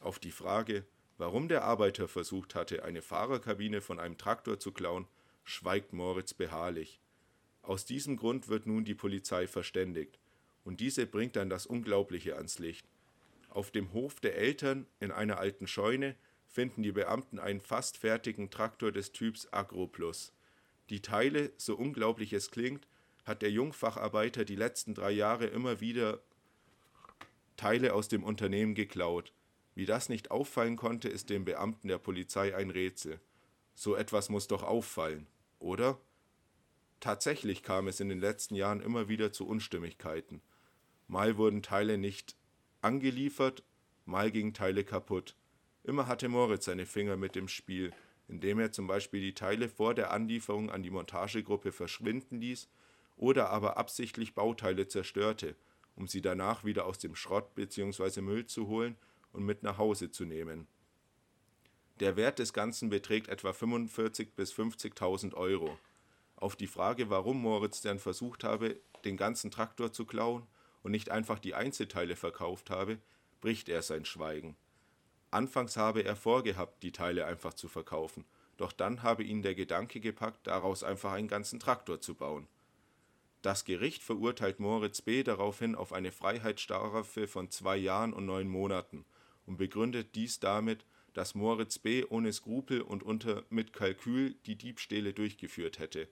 Auf die Frage, warum der Arbeiter versucht hatte, eine Fahrerkabine von einem Traktor zu klauen, schweigt Moritz beharrlich. Aus diesem Grund wird nun die Polizei verständigt, und diese bringt dann das Unglaubliche ans Licht. Auf dem Hof der Eltern in einer alten Scheune finden die Beamten einen fast fertigen Traktor des Typs Agroplus. Die Teile, so unglaublich es klingt, hat der Jungfacharbeiter die letzten drei Jahre immer wieder Teile aus dem Unternehmen geklaut. Wie das nicht auffallen konnte, ist dem Beamten der Polizei ein Rätsel. So etwas muss doch auffallen, oder? Tatsächlich kam es in den letzten Jahren immer wieder zu Unstimmigkeiten. Mal wurden Teile nicht angeliefert, mal gingen Teile kaputt. Immer hatte Moritz seine Finger mit dem Spiel, indem er zum Beispiel die Teile vor der Anlieferung an die Montagegruppe verschwinden ließ oder aber absichtlich Bauteile zerstörte, um sie danach wieder aus dem Schrott bzw. Müll zu holen und mit nach Hause zu nehmen. Der Wert des Ganzen beträgt etwa 45.000 bis 50.000 Euro. Auf die Frage, warum Moritz denn versucht habe, den ganzen Traktor zu klauen und nicht einfach die Einzelteile verkauft habe, bricht er sein Schweigen. Anfangs habe er vorgehabt, die Teile einfach zu verkaufen, doch dann habe ihn der Gedanke gepackt, daraus einfach einen ganzen Traktor zu bauen. Das Gericht verurteilt Moritz B. daraufhin auf eine Freiheitsstrafe von zwei Jahren und neun Monaten und begründet dies damit, dass Moritz B. ohne Skrupel und unter mit Kalkül die Diebstähle durchgeführt hätte.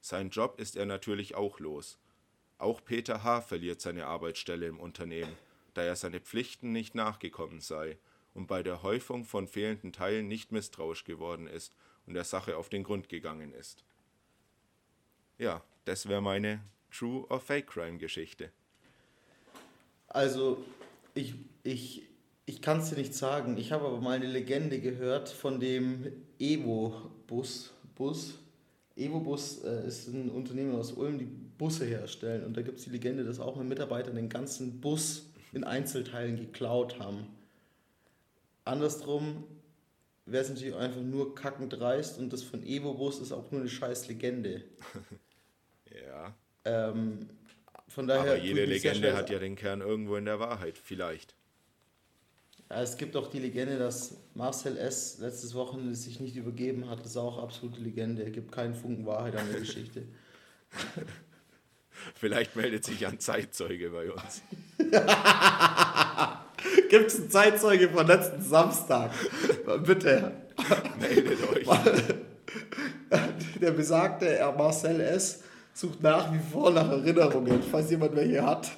Sein Job ist er natürlich auch los. Auch Peter H. verliert seine Arbeitsstelle im Unternehmen, da er seine Pflichten nicht nachgekommen sei und bei der Häufung von fehlenden Teilen nicht misstrauisch geworden ist und der Sache auf den Grund gegangen ist. Ja, das wäre meine True or Fake Crime Geschichte. Also, ich, ich, ich kann es dir nicht sagen. Ich habe aber mal eine Legende gehört von dem Evo-Bus. Bus. Evo-Bus äh, ist ein Unternehmen aus Ulm, die Busse herstellen. Und da gibt es die Legende, dass auch mal Mitarbeiter den ganzen Bus in Einzelteilen geklaut haben. Andersrum wäre es natürlich einfach nur kackend dreist und das von Evo-Bus ist auch nur eine scheiß Legende. Ja. Ähm, von daher Aber jede Legende hat ja den Kern irgendwo in der Wahrheit, vielleicht. Ja, es gibt auch die Legende, dass Marcel S. letztes Wochenende sich nicht übergeben hat. Das ist auch absolute Legende. Er gibt keinen Funken Wahrheit an der Geschichte. Vielleicht meldet sich ein Zeitzeuge bei uns. Gibt es einen Zeitzeuge von letzten Samstag? Bitte. Meldet euch. Der besagte Marcel S. sucht nach wie vor nach Erinnerungen, falls jemand welche hat.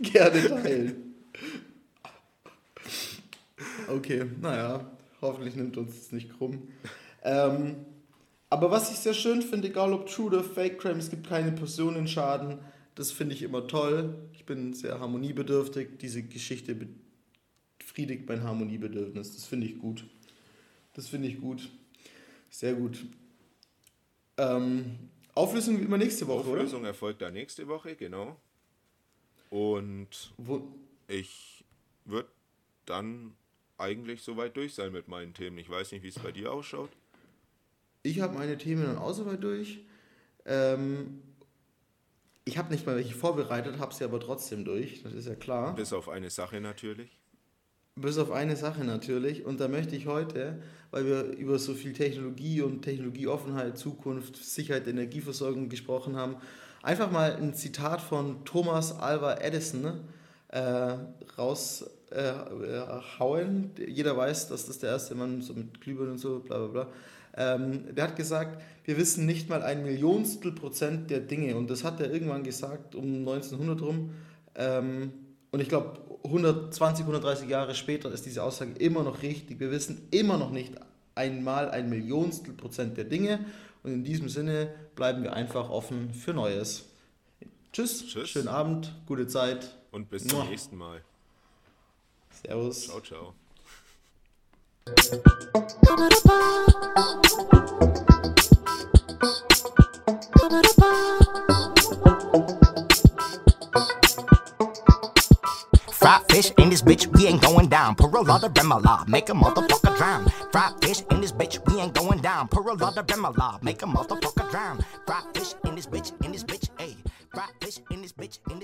Gerne teilen. Okay, naja, hoffentlich nimmt uns das nicht krumm. Ähm, aber was ich sehr schön finde, egal ob True oder Fake Crime, es gibt keine Personenschaden. Das finde ich immer toll. Ich bin sehr harmoniebedürftig. Diese Geschichte befriedigt mein Harmoniebedürfnis. Das finde ich gut. Das finde ich gut. Sehr gut. Ähm, Auflösung wie immer nächste Woche, Auflösung erfolgt da nächste Woche, genau. Und oder? Wo, ich würde dann eigentlich soweit durch sein mit meinen Themen. Ich weiß nicht, wie es bei dir ausschaut. Ich habe meine Themen dann auch soweit durch. Ähm, ich habe nicht mal welche vorbereitet, habe sie aber trotzdem durch. Das ist ja klar. Bis auf eine Sache natürlich. Bis auf eine Sache natürlich. Und da möchte ich heute, weil wir über so viel Technologie und Technologieoffenheit, Zukunft, Sicherheit Energieversorgung gesprochen haben, einfach mal ein Zitat von Thomas Alva Edison äh, raushauen. Äh, hauen. Jeder weiß, dass das der erste Mann so mit Glühbirnen und so, bla bla bla. Ähm, der hat gesagt, wir wissen nicht mal ein Millionstel Prozent der Dinge. Und das hat er irgendwann gesagt, um 1900 rum. Ähm, und ich glaube, 120, 130 Jahre später ist diese Aussage immer noch richtig. Wir wissen immer noch nicht einmal ein Millionstel Prozent der Dinge. Und in diesem Sinne bleiben wir einfach offen für Neues. Tschüss, Tschüss. schönen Abend, gute Zeit. Und bis zum Mua. nächsten Mal. Servus. Ciao, ciao. Fried fish in this bitch, we ain't going down. Pour a lot of remoulade, make a motherfucker drown. Fried fish in this bitch, we ain't going down. Pour a lot of remoulade, make a motherfucker drown. Fried fish in this bitch, in this bitch, ayy. Fried fish in this bitch, in